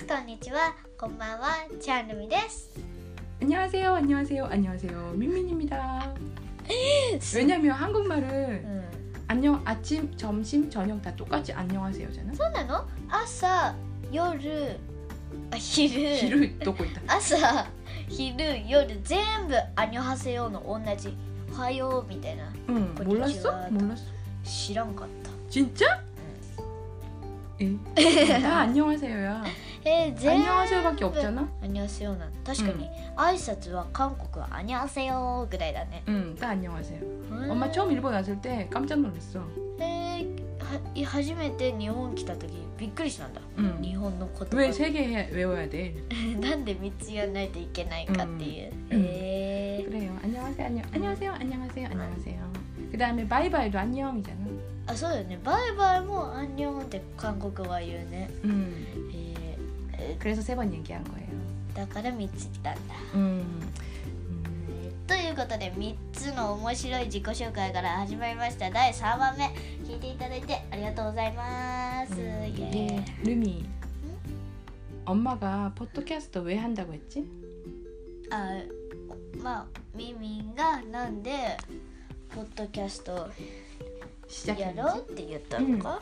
すこんにちはこんばんはチャンルミです 안녕하세요, 안녕하세요, 안녕하세요. 민민입니다. 왜냐면 한국말은 うん、 안녕 아침, 점심, 저녁 다 똑같이 안녕하세요잖아. そうなの朝夜あ昼 길을 놓고 있다. 朝昼夜全部アニョハセヨの同じおはようみたいな 응, 건니치와. 몰랐어? 몰랐어. 知らんかった 진짜? 에? 다 안녕하세요야. え、全員。あに。確かに、うん、挨拶は韓国はあにあせよぐらいだね。うん、だあにあせよ。お前、超日本にあせて、かみちゃんのですよ。えー初めて日本来た時びっくりしたんだ、うん、日本のことは世界へ上や んないといけないかっていう。へ、えあにょんせよあにょん。せよあにょんせよあにょんせよあそうだよね。バイバイもあにょんって韓国は言うね。うん。え 그래서 세 번 얘기한 거예 요. だから3つ来たんだ。ということで3つの面白い自己紹介から始まりました。第3番目聞いていただいてありがとうございます。ルミエ이게ーイ루 미. 엄마가 포토캐스트 왜 한다고 했 지? あまあミミンがなんでポッドキャストや?ろうって言ったのか、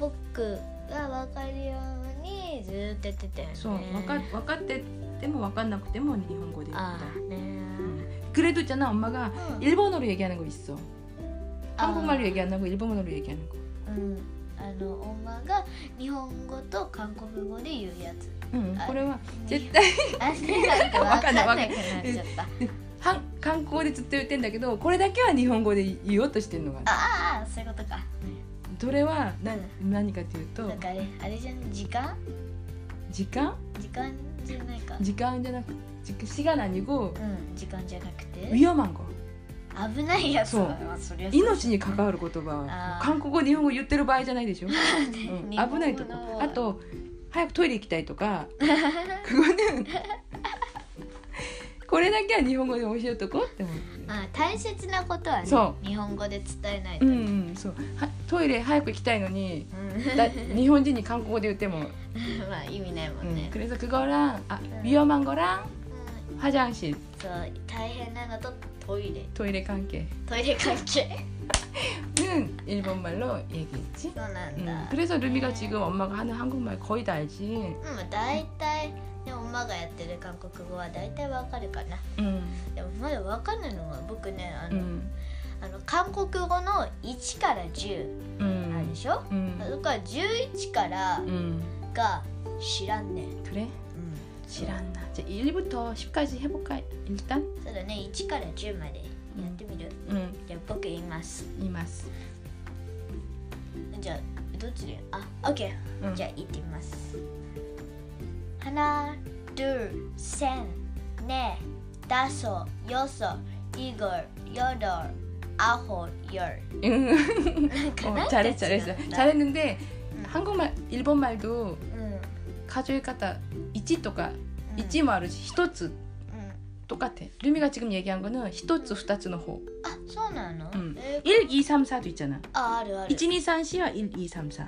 僕がわかるようにずーっとやってたよね 그래서 와까 와까때 때면 와까나고 때면 일본어로 얘기했다. ああね 음. 그래도 있잖아 엄마가 うん 일본어로 얘기하는 거 있어. 아. 한국말로 얘기 안 하고 일본어로 얘기하는 거. うん、あの엄마が日本語と韓国語で言うやつ 응, 아, 그래와 に 絶対あねなんかわかんなくなっちゃった한 한국어でずっと言ってんだけどこれだけは日本語で言おうとしてるのがああそういうことか それはな何かというとなんかあれあれじゃん時間時間時間じゃないか時間じゃなく時시간 아니고 うん時間じゃなくて 위험한 거 危ないやつそうはそりゃそう命に関わる言葉あー韓国語日本語言ってる場合じゃないでしょ、うん日本語の危ないとこあと早くトイレ行きたいとか그거는これだけは日本語で教えとこうって思ってあ大切なことはねそ日本語で伝えないと、うんうんそうは トイレ早く行きたいのにうんだ日本人に韓国語で言っても、まあ意味ないも 음, んね、 그래서 그거랑 아, 음. 위험한 거랑 うん 화장실 そう大変なのとトイレ 토이레 관계는 トイレ関係 일본말로 얘기했지 そうなん 음, だ、 그래서 루미가 지금 엄마가 하는 한국말 거의 다 알지 うん大体ね엄마がやってる韓国語は大体わかるかな 음, でもまだわかんないのは僕ねあの、 음, あの韓国語の1から10あるで 음, しょ、 음, だから11から 음. が知らんねん、 그래? うん、 지란나 이제 1부터 10까지 해볼까 일단? そうだね1から10までやってみる、 응 じゃあ僕言います 이마스 じゃあどっちであ、オッケー 응. じゃあ行ってみます。하나둘셋넷다섯여섯일곱여덟 アホ열 응. 잘 했, 잘했 어. 잘했는데 한국 말, 일본말도 응. 가져가다 있지 또가 있지말지히토똑같 아. 루미가 지금 얘기한 거는 히토 츠, 후타츠 호. 아, そうなの? 응. 1, 2, 3, 도있잖 아. 아, 알 아, 알 아. 1, 2, 3, 와 1, 2, 3, 4.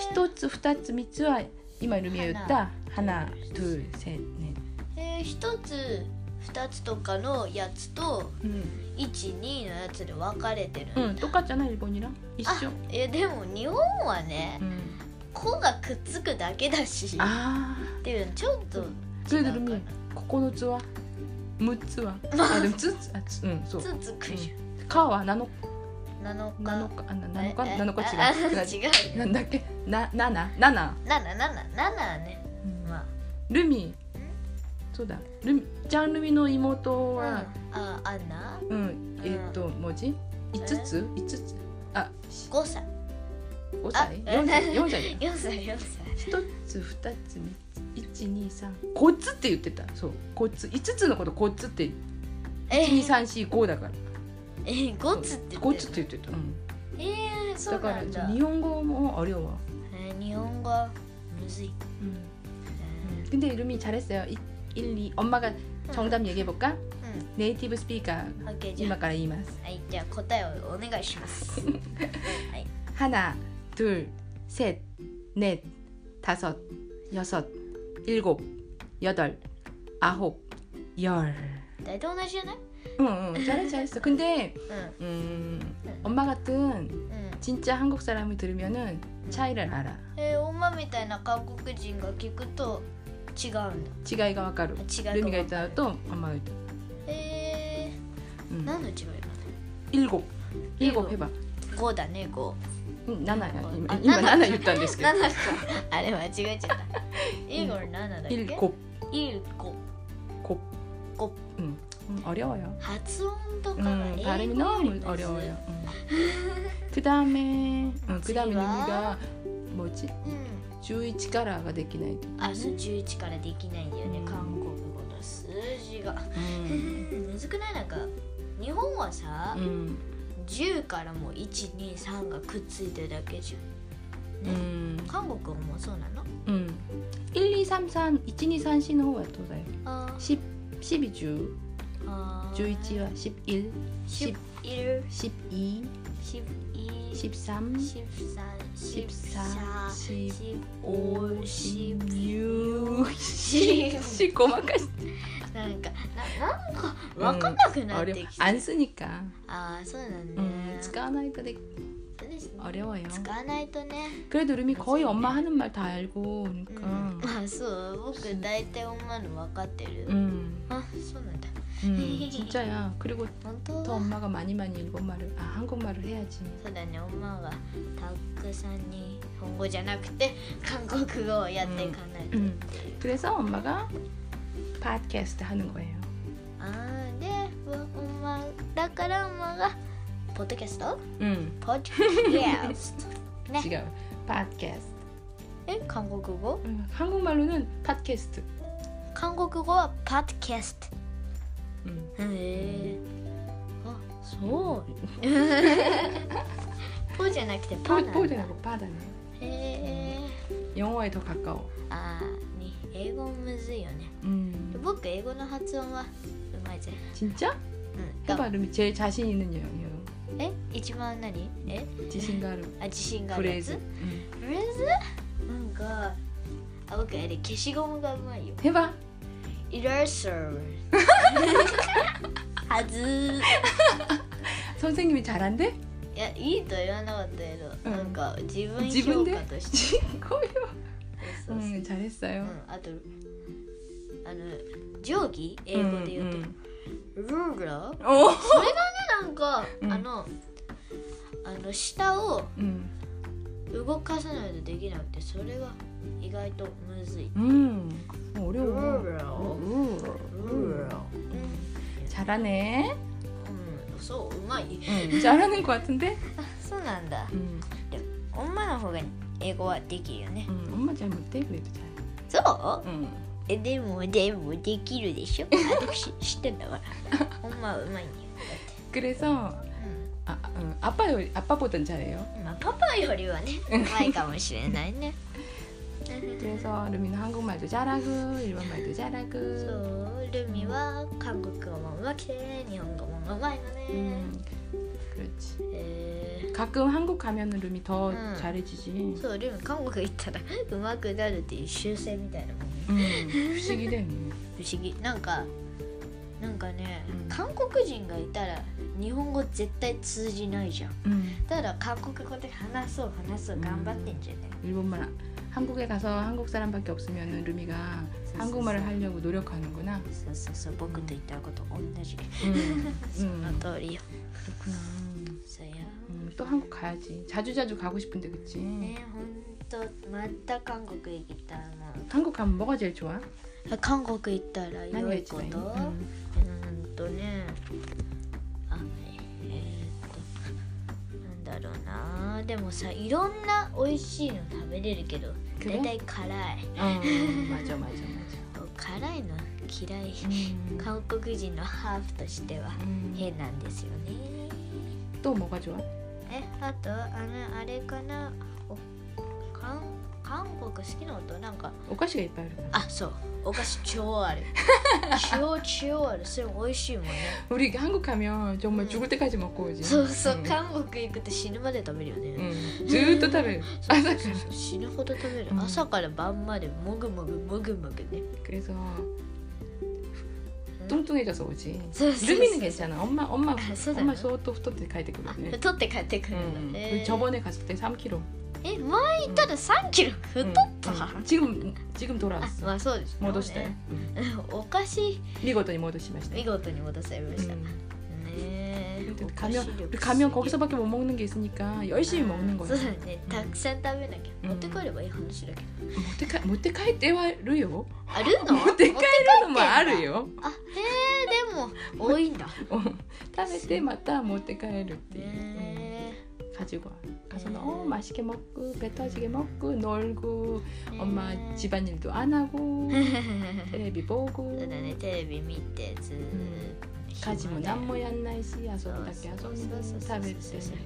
히토 츠, 후타 츠, 미츠와 이마言った하 나, 둘, 셋, 넷. 히토 2つとかのやつと、うん、12のやつで分かれてるうんとかじゃないボニラ一緒。えでも日本はね、うん、がくっつくだけだし。あっていうちょっと違うかな。9つは6つは？あ。でもつつあつうんそう。つつくじゃん「か」は7七日。七日。七日？七日違う。違う。なんだっけ？な七。七。七七七七ね、うん、まあ。ルミそうだルミジャンルミの妹うんはあアンナうんえっと文字5つ5つあ5歳 5歳あ4歳4歳4歳4歳一つ二つ123コッツって言ってたそうコッツ5つのことコッツってえ12345だからえゴツってコッ言ってるツって言ってた、うん、えー、そだからうなんだ日本語も어려워 えー日本語むずい 음. え 근데 이름이 잘했어요 1, 2 엄마가 정답 얘기해볼까? 네이티브 스피커. 이마가라 이마스. はい、じゃあ答えをお願いします。はい、 하나 둘셋넷 다섯 여섯 일곱 여덟 아홉 열大体同じじゃない 응, 잘했어 잘했어. 근데 음, 엄마 같은 진짜 한국 사람이 들으면은 차이를 알아. えー、女みたいな韓国人が聞くと、違うんだ 違いがわかる違いが 루미가 分か 있다 る 또 엄마가 있다 え 응. ー、何の違いな 일곱 일곱 일곱. 해봐 の5だね5 응, 나나야 あ 今今7 나나 言ったんですけど7かあれ間違えちゃった英語の7だっけ 일곱 일곱 곱 곱. 응. 응, 어려워요 発音とかが 응, 英 발음이 語より 너무 むずい 어려워요 응. 그 다음에 응, 그 다음에次は? 루미가 뭐지 うん11からができないとあそう11からできないんだよね、うん。韓国語の数字が。うん。むずくない？なんか日本はさ、うん。10からもう123がくっついてるだけじゃん。うん。韓国語もそうなの？うん。1233 1234の方はどうだよ。あ10 12 10あ11は11 10 11 12 12 13 13 14 15 16 17 17細かしなんかななんかわかんなくなってきて、 안 쓰니까 ああそうなん음, ね、 使わないとでそうですね 어려워요 使わないとね 그래도 루미 거의 맞아요. 엄마 하는 말 다 알고 う 그러니까 ん、まあそう僕大体女の分かってる、 음, あそうなんだ 음, 진짜야. 그리고 더 엄마가 많이 많이 일본말을 아 한국말을 해야지. 그다음에 엄마가 다크산이 온 거잖아. 그때 한국 그거 야때 가나. 그래서 엄마가 팟캐스트 하는 거예요. 아, 네. 뭐, 엄마, 나가라 엄마가 포드캐스트? 응. 음. 포드캐스트. 네. 지금 팟캐스트. 응, 한국어? 응, 한국말로는 팟캐스트. 한국어 팟캐스트. ャスト 응. へえあそうポじゃなくてパ 포, なんだ 포대라고 파다네 へえ 영어에 더 가까워 あーに英語むずいよね 음. 僕英語の発音はうまいぜ 진짜? うん 해봐 루미 제일 자신 있는 영어 え一番何え 지신가 루 あ自信があるや 프레즈 つ 응. フレーズなんかあ僕あれ消しゴムがうまいよ 해봐 イラストはず 선생님이 잘한대? いやいいとは言わなかったけど、うんなんか自分自分で評価として 거요 そうそうそう、 응 잘했어요 うん、あとあの定規英語で言うと、 응, ルーラー 응. 어. なんか、うんあのあの下を 응. 動かさないとできなくてそれが意外とむずい 응. 어려워. 음. 잘하네. 음, 소 음악이. 아, 응, 잘하는 것 같은데? 아, 소난다. 음. 엄마는 호가 애고가 되기요네. 음, 엄마 잘 못해 그래도 잘. 소? 응. 데모 데모 되기로 되쇼. 아저씨 시켰나 봐. 엄마 음악이. 그래서 아, 어, 응. 아빠 아빠보단 잘해요. 음, 아빠 요리와는 うまいかもしれないね。 그래서 루미는 한국말도 잘하고 일본말도 そ 잘하고 うルミは韓国語もうまくて日本語もうまいのね、 음, 그렇지 え 가끔 한국 가면은 루미 더 응. 잘해지지 ー、そうルミ韓国行ったらうまくなるっていう習性みたいなもんね 음, 부식이네 不思議なんかなんかね、うん韓国人がいたら日本語絶対通じないじゃん 음, ただ韓国語で話そう話そう頑張ってんじゃね、 일본말 한국에 가서 한국 사람밖에 없으면은 루미가 한국말을 하려고 노력하는구나 そうそうそう僕と言ったこと同じ、 음, その 음, 通りよ 그렇구나 そうや 음, 또 한국 가야지 자주자주 가고 싶은데 그치 ねほんとまた韓国行きたいな 한국 가면 뭐가 제일 좋아? 韓国行ったら良 何がいこと一番いい、うんうんとねあえー、っとなん だろうなでもさいろんな美味しいの食べれるけど 그래? 大体辛い、まじょまじょまじょ辛いの嫌い、韓国人のハーフとしては変なんですよね、どうもが좋は？えあとあのあれかな？韓韓国好きな音なんか 오카시가 이빨. あそうお菓子超ある超超あるそれ美味しいもんね 우리 한국 가면 정말 음. 죽을 때까지 먹고 오지. そうそう 응. 韓国行くと死ぬまで食べるよね、 응. 즈또 타를. そうそうそうそう死ぬほど食べる、うん朝から晩までもぐもぐもぐもぐね 그래서 뚱뚱해져서 오지. そうそうそう 루미는 괜찮아. 엄마 엄마 아, 쓰잖아. 엄마 소또 후토때 가야 あ 되거든. 太って帰ってくる 응. の、 우리 えー 저번에 갔을 때 3kg. え前行ったら3キロ太った、 지금 지금 あ 돌아왔어. まあそうですよね 戻したよ. お菓子 미고도戻しました. 見事に戻されました、 음. ねえ 근데 お菓子 가면 力 우리 가면 거기서밖에 못 먹는 게 있으니까 열심히 먹는 そう 거야. だねたくさん食べなきゃ、うん持って帰ればいい話だけど 못해 못해 갈 때와르요. あるの 못해 持って 갈때는 뭐 んだ 알아요. あへえでも多いんだ 食べてまた持って帰るっていう、ね 가지고 와. 가서 네. 너무 맛있게 먹고 배 터지게 먹고 놀고 え 엄마 집안일도 안 하고 そう 테레비 보고 だねテレビ見てずーっと 가지 뭐 暇 남 で 모 얀나이 씨遊ぶだけ そう 遊 そう ん そうそう で そう 食べてそうそう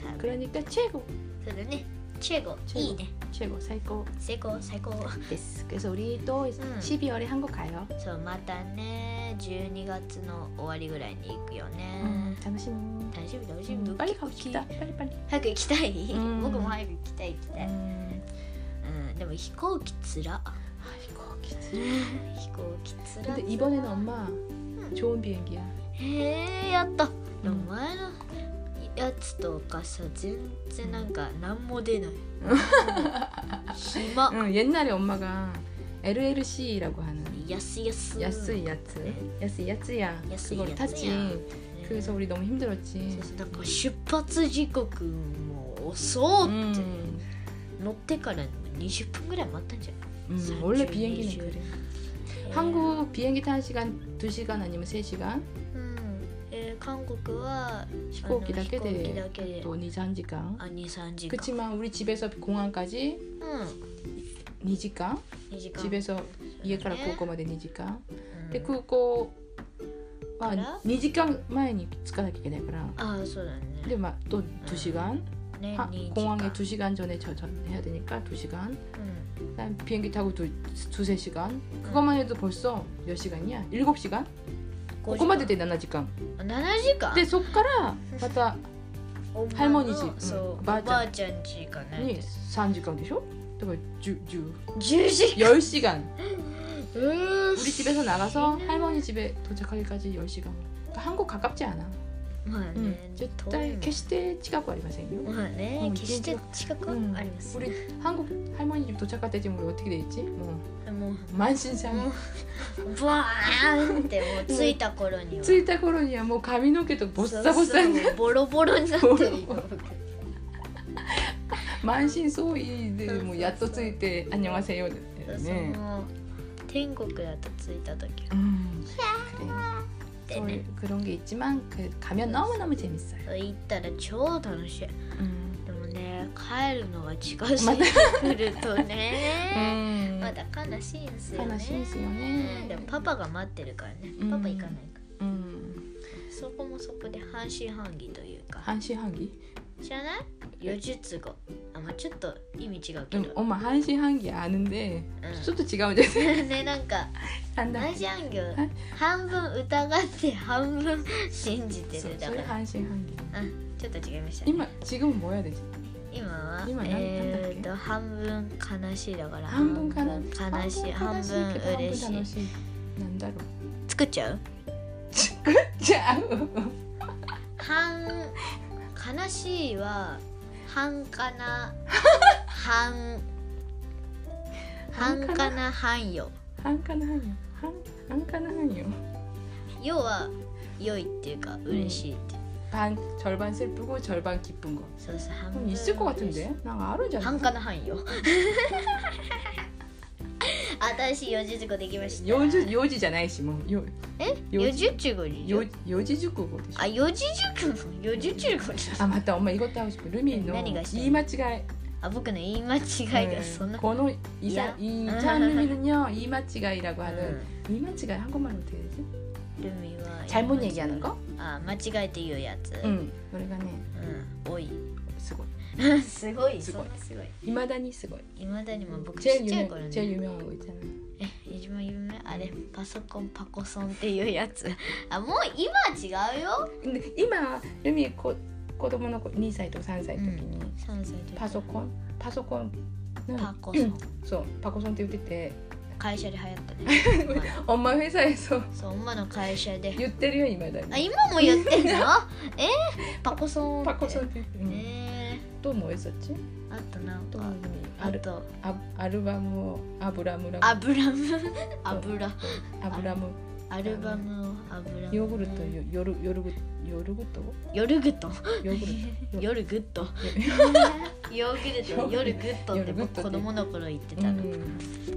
食べ 그러니까 최고 そうだねチェゴチェゴいいね 최고 최고 成功最高 됐어 그래서 우리 또 12월에 한국 가요 そうまたね12月の終わりぐらいに行くよね、 음, 당신 大丈夫大丈 음, 夫 빨리 갑시다 빨리 빨리 早く行きたい、うん僕も早く行きたい行きたい、 음. うん、でも飛行機つら 아이고 기트 飛行機つら 근데 이번에는 엄마 좋은 비행기야 へえやった、でもうん前のやつとかさ全然なんか何も出ない暇 응, 옛날에 엄마가 LLC라고 하는 安い安い 야스이 야츠 네. 야스이 야츠야 야스이 그걸 야츠야. 탔지 네. 그래서 우리 너무 힘들었지 そうそうなんか出発時刻も遅って、 음, 乗ってから20分ぐらい待ったんじゃ 음, 사실 원래 비행기는 이슈. 그래 ない、 한국 비행기 타는 시간 2시간 아니면 3시간 うんえー韓国は 飛行機だけあの飛行機だでけで 또 2, 3시간 あ23時間 그렇지만 우리 집에서 공항까지 うん 2시간 2時間 집에서 이해가라 ね 고고마데 2시간 うん 근데 그거 와 알아? 2시간 前に着かなきゃいけないからああそうだね 근데 막 또 2시간 ね 하, 2時間 공항에 2시간 전에 저, 저 해야 되니까 2시간 うん 그다음 비행기 타고 두, 두세 시간 그것만 해도 벌써 몇 시간이야? 7시간? ここまでで7時間7時間でそっからまたお前の 할머니 집 そう、うんおばあちゃんばあちゃん家かなに3時間でしょだから10, 10, 10時 10시간 うー 우리 집에서 나가서 할머니 집에 도착하기까지 10시간 그러니까 한국 가깝지 않아 まあ 응. ね、遠い 絶対もん 決して近くありませんよまあねうん決して近くは 응. あります、 우리 한국 할머니 집 도착할 때쯤 우리 어떻게 돼 있지? 뭐 もう 만신상 もうブワーンってもう着いた頃には 着いた頃にはもう髪の毛とボッサボサにそうそうボロボロになってるよボロ満身創痍でもうやっと着いて「안녕하세요」だったよそうね。もう 天国だと着いた時は 음, 그래. で 또 ね 그런 게 있지만 그 가면 너무 너무 재밌어요. 行ったら超楽しい 음. でもね帰るのが近づいてくるとね 음. まだ悲しいんですよね 하나씩이요 で 네. もパパが待ってるからねうんパパ行かないか 음. らそこもそこで半信半疑というか 한시 한기. 知らない予術語あまあちょっと意味違うけ 응, ど 엄마 한시 한기 아는데 う 좀 또違うんです. んねなんか 한다. 同じアンギュはい半分疑って半分信じて 소- るだ 소리 から 한시 한기. ちょっと違いましたね 今 지금은 뭐 해야 되지? 今は今何えーと半分悲しいだから半分かな悲しい半分 한분 嬉しい 楽しい. 난다로. 作っちゃう 자. 半 悲しいは半かな半半かな半よ 한가나 한요. 한 한가나 한요. よは良いっていうか嬉しいっていう、 반 절반 슬프고 절반 기쁜 거. そうそう半 그럼 分 있을 것 같은데? 난 아는 줄 半 알았어. かな半よ 私四字熟語できました幼児幼児じゃないしもうよえ四字四字熟語でしょ幼幼児熟語でしょあ四字熟語四字熟語ですあまたお前이것도하고싶어ルミの何がしたい言い間違いあ僕の言い間違いがそんな、 このい 이사 や 이 장르미는요言い間違い라고 う 하는 ん 言い間違い한국말로 어떻게 되지? ルミは 잘못 얘기하는 거? あ間違えて言うやつ 응 노래가 네 うん多い 쓰고 すごい すごい。すごい。すごい。いまだにすごい。いまだにも僕ちっちゃい頃ね。じゃ夢は動てない？え一番夢あれパソコンパコソンっていうやつ。あもう今違うよ。今ルミ子子供の子2歳と3歳の時に、うん、3歳パソコン？パソコンパコソン、そうパコソンって言ってて。会社で流行ったね。お前フェサイそう。そう、おの会社で。言ってるよ、今だに。あ、今も言ってんの？えー、パコソン。パコソンって言ってる。えー。ともえそっちー、あとなあと。アアルバムをアブラムラアブラム？油アブラム。アルバムを油ヨーグルトよ夜夜ぐ夜ぐと？夜グッド ヨーグルト。夜グッドヨーグルト夜グッドって僕子供の頃言ってたの、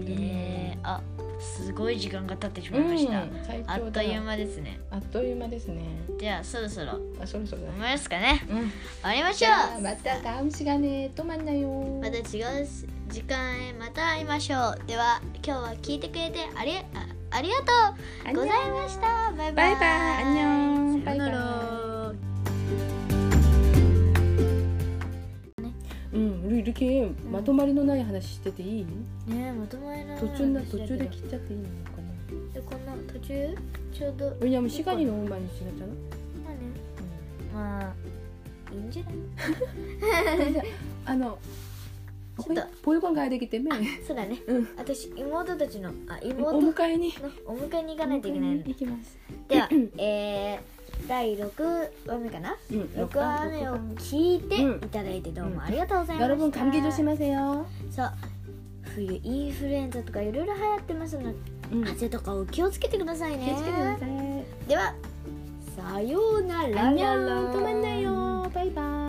えー、あすごい時間が経ってしまいました、最あっという間ですねあっという間ですねじゃあそろそろあそろそろだ思いますかねうん終わりましょじゃあうまたダウン시간에또만나요 また違う時間へまた会いましょうでは今日は聞いてくれてありあありがとうございましたバイバイバイバイ 안녕さよならバうん、우리 이렇게まとまりのない話してていい？ねえまとまりの途中な途中で切っちゃっていいのかな？でこんな途中ちょうど 왜냐면 시간이 너무 많이 지났잖아. まあねまあいいんじゃない 그래서 あのちょっと 보육원 가야 되기 때문에 そうだねうん私妹たちのあお妹の迎えにお迎えに行かないといけないの行きます。ではえー、 第六話目かな、うん、話目を聞いていただいてどうもありがとうございました、うん、여러분감기조심하そう冬インフルエンザとかいろいろ流行ってますので、うん、風邪とかを気をつけてくださいね。気をつけてください。ではさようなら。とまんなよ。バイバイ。